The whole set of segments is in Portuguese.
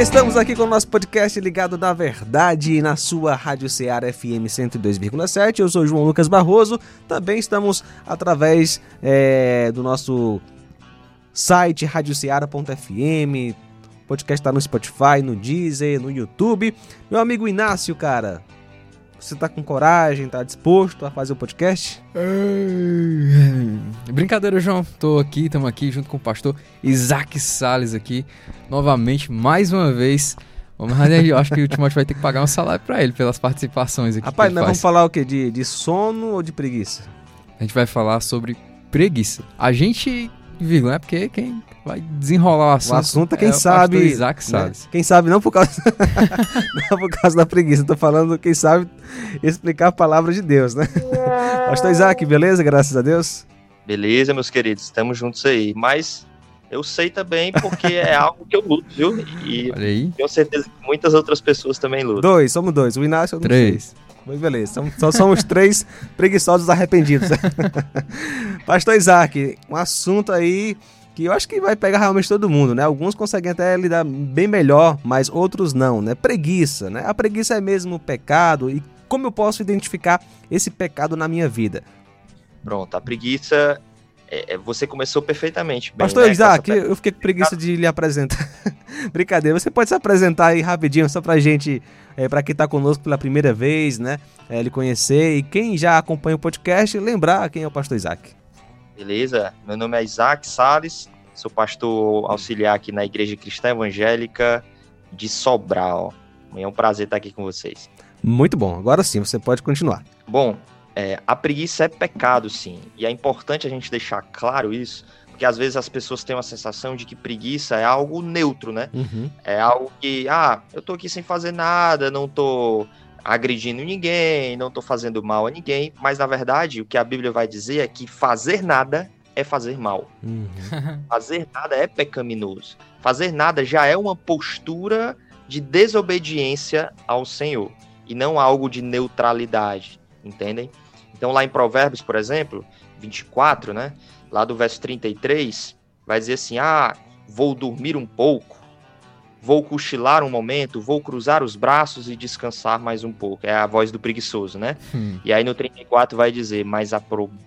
estamos aqui com o nosso podcast ligado na verdade na sua Rádio Ceará FM 102,7. Eu sou João Lucas Barroso. Também estamos através é, do nosso site radioceara.fm. O podcast está no Spotify, no Deezer, no YouTube. Meu amigo Inácio, cara, você tá com coragem, tá disposto a fazer o podcast? Brincadeira, João. Tô aqui, estamos aqui junto com o pastor Isaac Sales aqui, novamente, mais uma vez. Eu acho que o Timóteo vai ter que pagar um salário para ele pelas participações aqui. Rapaz, nós vamos falar o quê? De, de sono ou de preguiça? A gente vai falar sobre preguiça. A gente vírgula, né? Porque quem vai desenrolar o assunto, o assunto é quem é sabe. Isaac sabe. Né? Quem sabe não por causa não por causa da preguiça, tô falando quem sabe explicar a palavra de Deus, né? Pastor Isaac, beleza? Graças a Deus. Beleza, meus queridos, estamos juntos aí. Mas eu sei também porque é algo que eu luto, viu? E tenho certeza que muitas outras pessoas também lutam. Dois, somos dois. O Inácio eu não Três. Mas beleza, só somos três preguiçosos arrependidos. Pastor Isaac, um assunto aí que eu acho que vai pegar realmente todo mundo, né? Alguns conseguem até lidar bem melhor, mas outros não, né? Preguiça, né? A preguiça é mesmo pecado e como eu posso identificar esse pecado na minha vida? Pronto, a preguiça é, é, você começou perfeitamente bem. Pastor né? Isaac, eu fiquei com preguiça de lhe apresentar. Brincadeira, você pode se apresentar aí rapidinho, só pra gente, é, pra quem tá conosco pela primeira vez, né? É, lhe conhecer e quem já acompanha o podcast, lembrar quem é o Pastor Isaac. Beleza, meu nome é Isaac Salles, sou pastor auxiliar aqui na Igreja Cristã Evangélica de Sobral. É um prazer estar aqui com vocês. Muito bom, agora sim, você pode continuar. Bom, é, a preguiça é pecado, sim. E é importante a gente deixar claro isso, porque às vezes as pessoas têm uma sensação de que preguiça é algo neutro, né? Uhum. É algo que, ah, eu tô aqui sem fazer nada, não tô agredindo ninguém, não tô fazendo mal a ninguém, mas na verdade o que a Bíblia vai dizer é que fazer nada é fazer mal. Uhum. fazer nada é pecaminoso. Fazer nada já é uma postura de desobediência ao Senhor e não algo de neutralidade, entendem? Então, lá em Provérbios, por exemplo, 24, né? Lá do verso 33, vai dizer assim: Ah, vou dormir um pouco, vou cochilar um momento, vou cruzar os braços e descansar mais um pouco. É a voz do preguiçoso, né? Hum. E aí no 34 vai dizer: Mas a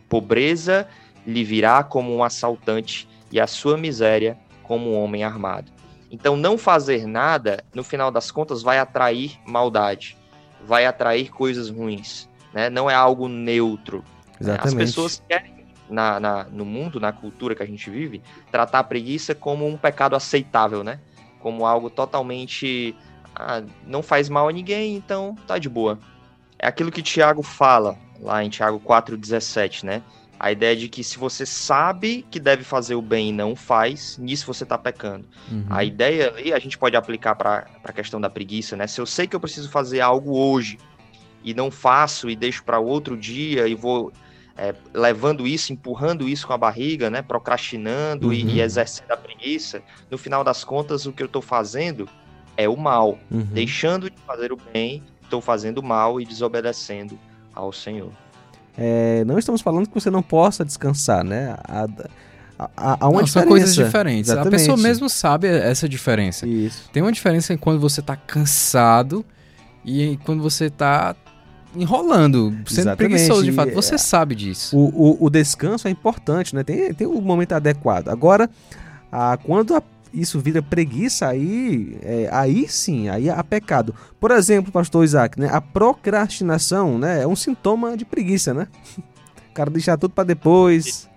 pobreza lhe virá como um assaltante e a sua miséria como um homem armado. Então, não fazer nada, no final das contas, vai atrair maldade, vai atrair coisas ruins né? Não é algo neutro. Exatamente. As pessoas querem, na, na, no mundo, na cultura que a gente vive, tratar a preguiça como um pecado aceitável, né? Como algo totalmente. Ah, não faz mal a ninguém, então tá de boa. É aquilo que Tiago fala lá em Tiago 4,17, né? A ideia de que se você sabe que deve fazer o bem e não faz, nisso você está pecando. Uhum. A ideia ali a gente pode aplicar para a questão da preguiça, né? Se eu sei que eu preciso fazer algo hoje, e não faço e deixo para outro dia e vou é, levando isso, empurrando isso com a barriga, né, procrastinando uhum. e, e, exercendo a preguiça, no final das contas o que eu estou fazendo é o mal. Uhum. Deixando de fazer o bem, estou fazendo o mal e desobedecendo ao Senhor. É, não estamos falando que você não possa descansar, né? A, a, a uma não, São coisas diferentes. Exatamente. A pessoa mesmo sabe essa diferença. Isso. Tem uma diferença em quando você está cansado e quando você está enrolando, sendo Exatamente. preguiçoso de fato. Você é, sabe disso. O, o, o, descanso é importante, né? Tem, tem o momento adequado. Agora, a, quando a, isso vira preguiça, aí, é, aí sim, aí há pecado. Por exemplo, pastor Isaac, né? A procrastinação né, é um sintoma de preguiça, né? O cara deixar tudo para depois.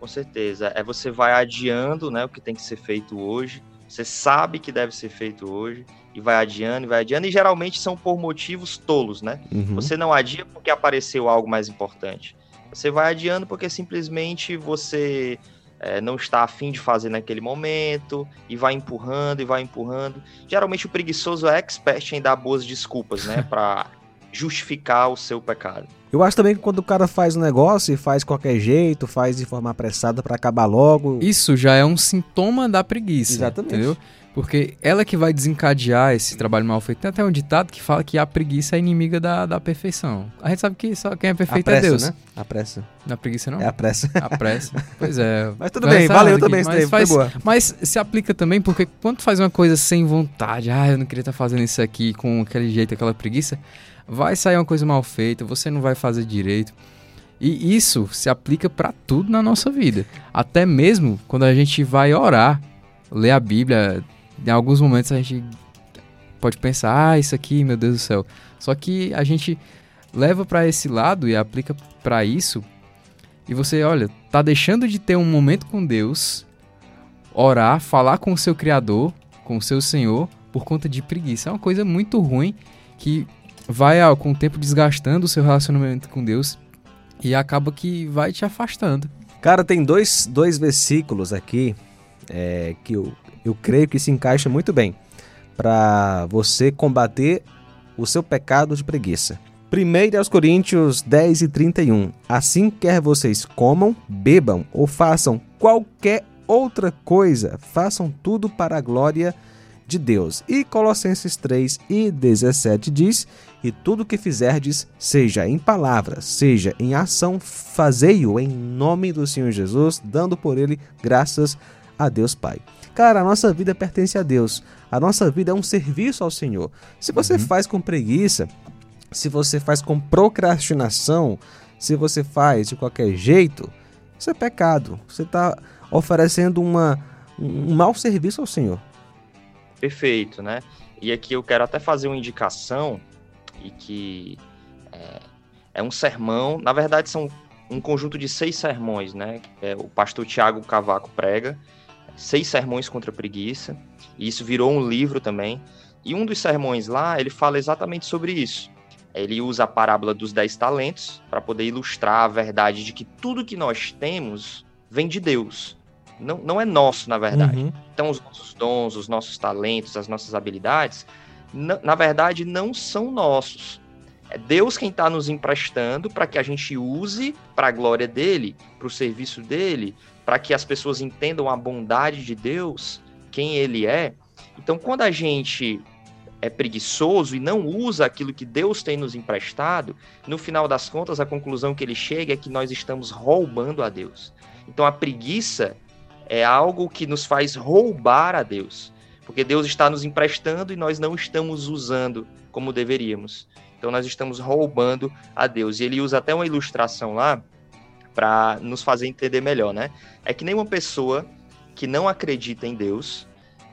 Com certeza. É você vai adiando né, o que tem que ser feito hoje. Você sabe que deve ser feito hoje e vai adiando e vai adiando, e geralmente são por motivos tolos, né? Uhum. Você não adia porque apareceu algo mais importante. Você vai adiando porque simplesmente você é, não está afim de fazer naquele momento, e vai empurrando e vai empurrando. Geralmente o preguiçoso é expert em dar boas desculpas, né? Para justificar o seu pecado. Eu acho também que quando o cara faz um negócio e faz qualquer jeito, faz de forma apressada para acabar logo. Isso já é um sintoma da preguiça. Exatamente. Entendeu? Porque ela que vai desencadear esse trabalho mal feito. Tem até um ditado que fala que a preguiça é inimiga da, da perfeição. A gente sabe que só quem é perfeito a pressa, é Deus. Né? A pressa. Na preguiça não? É a pressa. A pressa. Pois é. Mas tudo bem, valeu também, mas, faz, boa. mas se aplica também porque quando tu faz uma coisa sem vontade, ah, eu não queria estar fazendo isso aqui com aquele jeito, aquela preguiça, vai sair uma coisa mal feita, você não vai fazer direito. E isso se aplica para tudo na nossa vida. Até mesmo quando a gente vai orar, ler a Bíblia, em alguns momentos a gente pode pensar, ah, isso aqui, meu Deus do céu. Só que a gente leva para esse lado e aplica para isso. E você, olha, tá deixando de ter um momento com Deus, orar, falar com o seu Criador, com o seu Senhor, por conta de preguiça. É uma coisa muito ruim que vai com o tempo desgastando o seu relacionamento com Deus e acaba que vai te afastando. Cara, tem dois, dois versículos aqui é, que eu eu creio que se encaixa muito bem para você combater o seu pecado de preguiça. 1 aos Coríntios 10 e 31. Assim quer vocês comam, bebam ou façam qualquer outra coisa, façam tudo para a glória de Deus. E Colossenses 3 e 17 diz: E tudo que fizerdes, seja em palavra, seja em ação, fazei-o em nome do Senhor Jesus, dando por ele graças a Deus Pai. Cara, a nossa vida pertence a Deus. A nossa vida é um serviço ao Senhor. Se você uhum. faz com preguiça, se você faz com procrastinação, se você faz de qualquer jeito, isso é pecado. Você está oferecendo uma, um mau serviço ao Senhor. Perfeito, né? E aqui eu quero até fazer uma indicação e que é, é um sermão, na verdade são um conjunto de seis sermões, né? É, o pastor Tiago Cavaco prega seis sermões contra a preguiça, e isso virou um livro também. E um dos sermões lá, ele fala exatamente sobre isso. Ele usa a parábola dos dez talentos para poder ilustrar a verdade de que tudo que nós temos vem de Deus. Não, não é nosso, na verdade. Uhum. Então, os nossos dons, os nossos talentos, as nossas habilidades, na, na verdade, não são nossos. É Deus quem está nos emprestando para que a gente use para a glória dele, para o serviço dele, para que as pessoas entendam a bondade de Deus, quem Ele é. Então, quando a gente é preguiçoso e não usa aquilo que Deus tem nos emprestado, no final das contas, a conclusão que ele chega é que nós estamos roubando a Deus. Então, a preguiça é algo que nos faz roubar a Deus, porque Deus está nos emprestando e nós não estamos usando como deveríamos. Então, nós estamos roubando a Deus. E ele usa até uma ilustração lá para nos fazer entender melhor, né? É que nem uma pessoa que não acredita em Deus,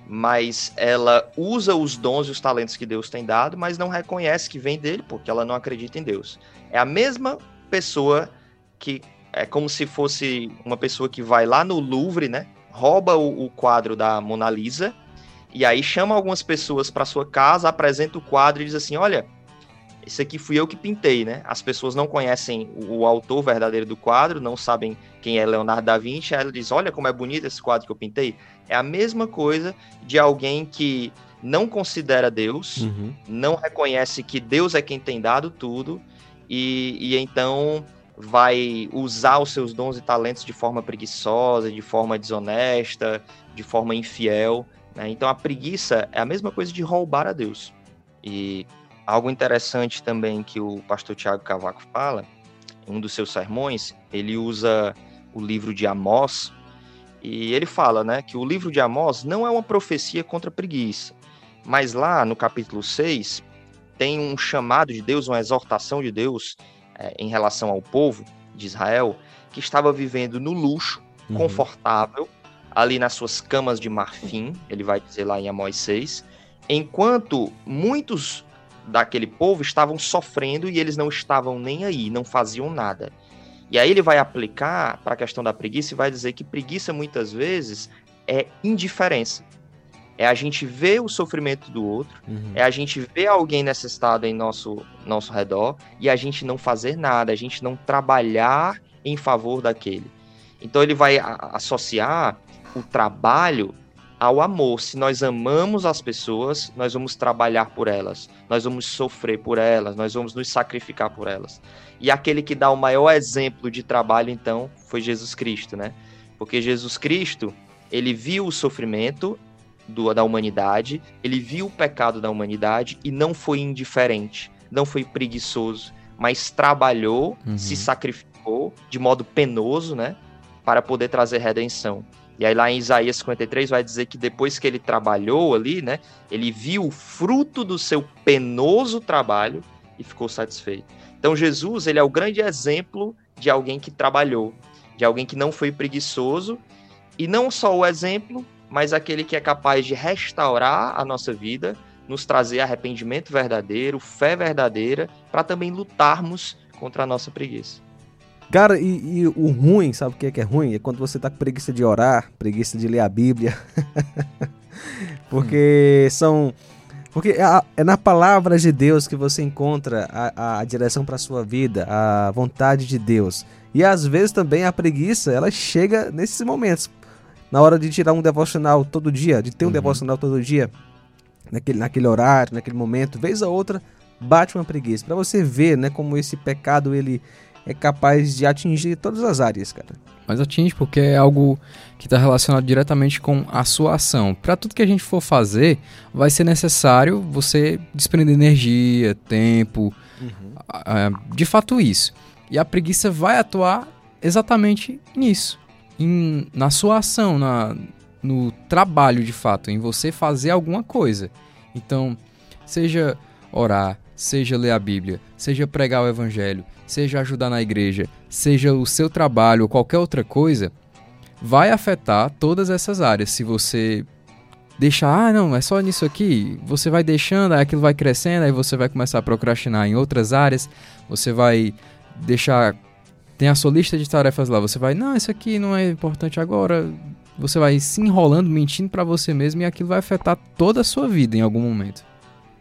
mas ela usa os dons e os talentos que Deus tem dado, mas não reconhece que vem dele porque ela não acredita em Deus. É a mesma pessoa que é como se fosse uma pessoa que vai lá no Louvre, né? Rouba o, o quadro da Mona Lisa e aí chama algumas pessoas para sua casa, apresenta o quadro e diz assim: "Olha, esse aqui fui eu que pintei, né? As pessoas não conhecem o, autor verdadeiro do quadro, não sabem quem é Leonardo da Vinci. Aí ela diz: Olha como é bonito esse quadro que eu pintei. É a mesma coisa de alguém que não considera Deus, uhum. não reconhece que Deus é quem tem dado tudo, e, e então vai usar os seus dons e talentos de forma preguiçosa, de forma desonesta, de forma infiel. Né? Então a preguiça é a mesma coisa de roubar a Deus. E Algo interessante também que o pastor Tiago Cavaco fala, em um dos seus sermões, ele usa o livro de Amós, e ele fala né, que o livro de Amós não é uma profecia contra a preguiça, mas lá no capítulo 6 tem um chamado de Deus, uma exortação de Deus é, em relação ao povo de Israel que estava vivendo no luxo, uhum. confortável, ali nas suas camas de marfim, ele vai dizer lá em Amós 6, enquanto muitos daquele povo estavam sofrendo e eles não estavam nem aí, não faziam nada. E aí ele vai aplicar para a questão da preguiça e vai dizer que preguiça muitas vezes é indiferença. É a gente ver o sofrimento do outro, uhum. é a gente ver alguém necessitado em nosso, nosso redor e a gente não fazer nada, a gente não trabalhar em favor daquele. Então ele vai associar o trabalho ao amor. Se nós amamos as pessoas, nós vamos trabalhar por elas, nós vamos sofrer por elas, nós vamos nos sacrificar por elas. E aquele que dá o maior exemplo de trabalho, então, foi Jesus Cristo, né? Porque Jesus Cristo, ele viu o sofrimento do, da humanidade, ele viu o pecado da humanidade e não foi indiferente, não foi preguiçoso, mas trabalhou, uhum. se sacrificou de modo penoso, né? Para poder trazer redenção. E aí lá em Isaías 53 vai dizer que depois que ele trabalhou ali, né, ele viu o fruto do seu penoso trabalho e ficou satisfeito. Então Jesus, ele é o grande exemplo de alguém que trabalhou, de alguém que não foi preguiçoso, e não só o exemplo, mas aquele que é capaz de restaurar a nossa vida, nos trazer arrependimento verdadeiro, fé verdadeira, para também lutarmos contra a nossa preguiça. Cara, e, e, o ruim, sabe o que é, que é ruim? É quando você tá com preguiça de orar, preguiça de ler a Bíblia. Porque são. Porque é, é, na palavra de Deus que você encontra a, a direção para sua vida, a vontade de Deus. E às vezes também a preguiça, ela chega nesses momentos. Na hora de tirar um devocional todo dia, de ter um uhum. devocional todo dia, naquele, naquele horário, naquele momento, vez a outra, bate uma preguiça. Para você ver, né, como esse pecado ele é capaz de atingir todas as áreas, cara. Mas atinge porque é algo que está relacionado diretamente com a sua ação. Para tudo que a gente for fazer, vai ser necessário você desprender energia, tempo, uhum. de fato isso. E a preguiça vai atuar exatamente nisso, em, na sua ação, na, no trabalho de fato, em você fazer alguma coisa. Então, seja orar, seja ler a Bíblia, seja pregar o Evangelho, seja ajudar na igreja, seja o seu trabalho ou qualquer outra coisa, vai afetar todas essas áreas. Se você deixar, ah, não, é só nisso aqui, você vai deixando, aí aquilo vai crescendo, aí você vai começar a procrastinar em outras áreas, você vai deixar. Tem a sua lista de tarefas lá, você vai, não, isso aqui não é importante agora. Você vai se enrolando, mentindo para você mesmo e aquilo vai afetar toda a sua vida em algum momento.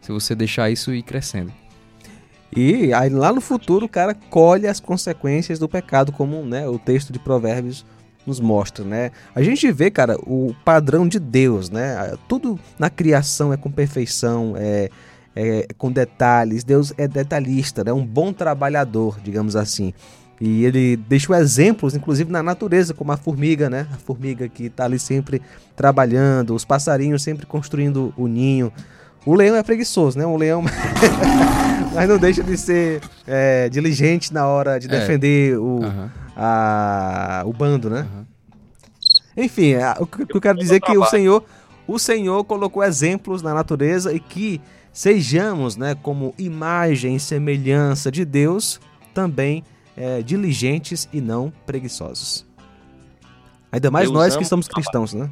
Se você deixar isso ir crescendo. E aí lá no futuro o cara colhe as consequências do pecado, como né, o texto de Provérbios nos mostra, né? A gente vê, cara, o padrão de Deus, né? Tudo na criação é com perfeição, é, é com detalhes. Deus é detalhista, né? Um bom trabalhador, digamos assim. E ele deixou exemplos, inclusive na natureza, como a formiga, né? A formiga que está ali sempre trabalhando, os passarinhos sempre construindo o ninho. O leão é preguiçoso, né? O leão. Mas não deixa de ser é, diligente na hora de é. defender o, a, o bando, né? Enfim, é, o que eu quero dizer é que o Senhor, o Senhor colocou exemplos na natureza e que sejamos, né, como imagem e semelhança de Deus, também é, diligentes e não preguiçosos. Ainda mais Deus nós que somos cristãos, né?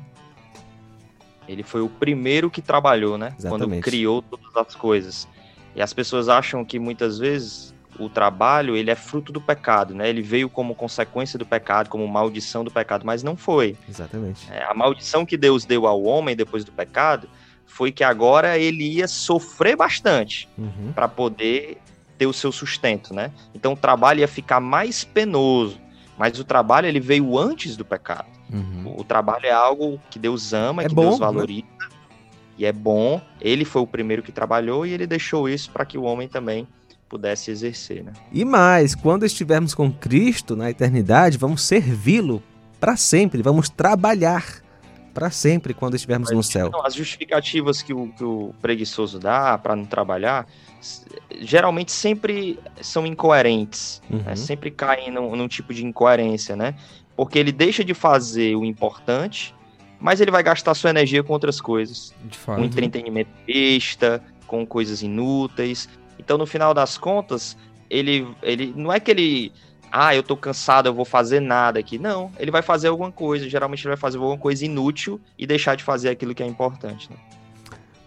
Ele foi o primeiro que trabalhou, né? Exatamente. Quando criou todas as coisas. E as pessoas acham que muitas vezes o trabalho ele é fruto do pecado, né? Ele veio como consequência do pecado, como maldição do pecado, mas não foi. Exatamente. É, a maldição que Deus deu ao homem depois do pecado foi que agora ele ia sofrer bastante uhum. para poder ter o seu sustento, né? Então o trabalho ia ficar mais penoso, mas o trabalho ele veio antes do pecado. Uhum. O, trabalho é algo que Deus ama, é que bom, Deus né? valoriza né? e é bom. Ele foi o primeiro que trabalhou e ele deixou isso para que o homem também pudesse exercer, né? E mais, quando estivermos com Cristo na eternidade, vamos servi-lo para sempre, vamos trabalhar para sempre quando estivermos no céu. Não, as justificativas que o, que o preguiçoso dá para não trabalhar, geralmente sempre são incoerentes, né? uhum. né? sempre caem num, num, tipo de incoerência, né? Porque ele deixa de fazer o importante, mas ele vai gastar sua energia com outras coisas. Com entretenimento besta, com coisas inúteis. Então, no final das contas, ele, ele não é que ele. Ah, eu tô cansado, eu vou fazer nada aqui. Não, ele vai fazer alguma coisa. Geralmente ele vai fazer alguma coisa inútil e deixar de fazer aquilo que é importante. Né?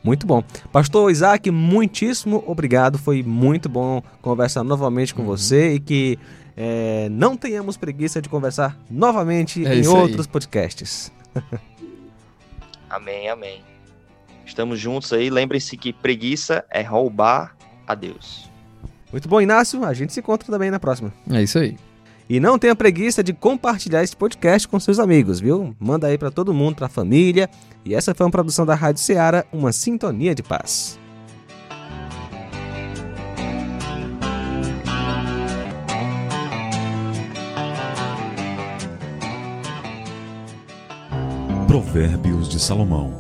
Muito bom. Pastor Isaac, muitíssimo obrigado. Foi muito bom conversar novamente com uhum. você e que é, não tenhamos preguiça de conversar novamente é em outros aí. podcasts. amém, amém. Estamos juntos aí. Lembrem-se que preguiça é roubar a Deus. Muito bom, Inácio. A gente se encontra também na próxima. É isso aí. E não tenha preguiça de compartilhar esse podcast com seus amigos, viu? Manda aí para todo mundo, para a família. E essa foi uma produção da Rádio Ceará, uma sintonia de paz. Provérbios de Salomão,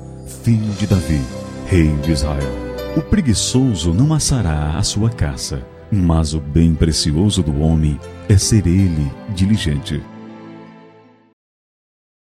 filho de Davi, rei de Israel. O preguiçoso não assará a sua caça, mas o bem precioso do homem é ser ele diligente.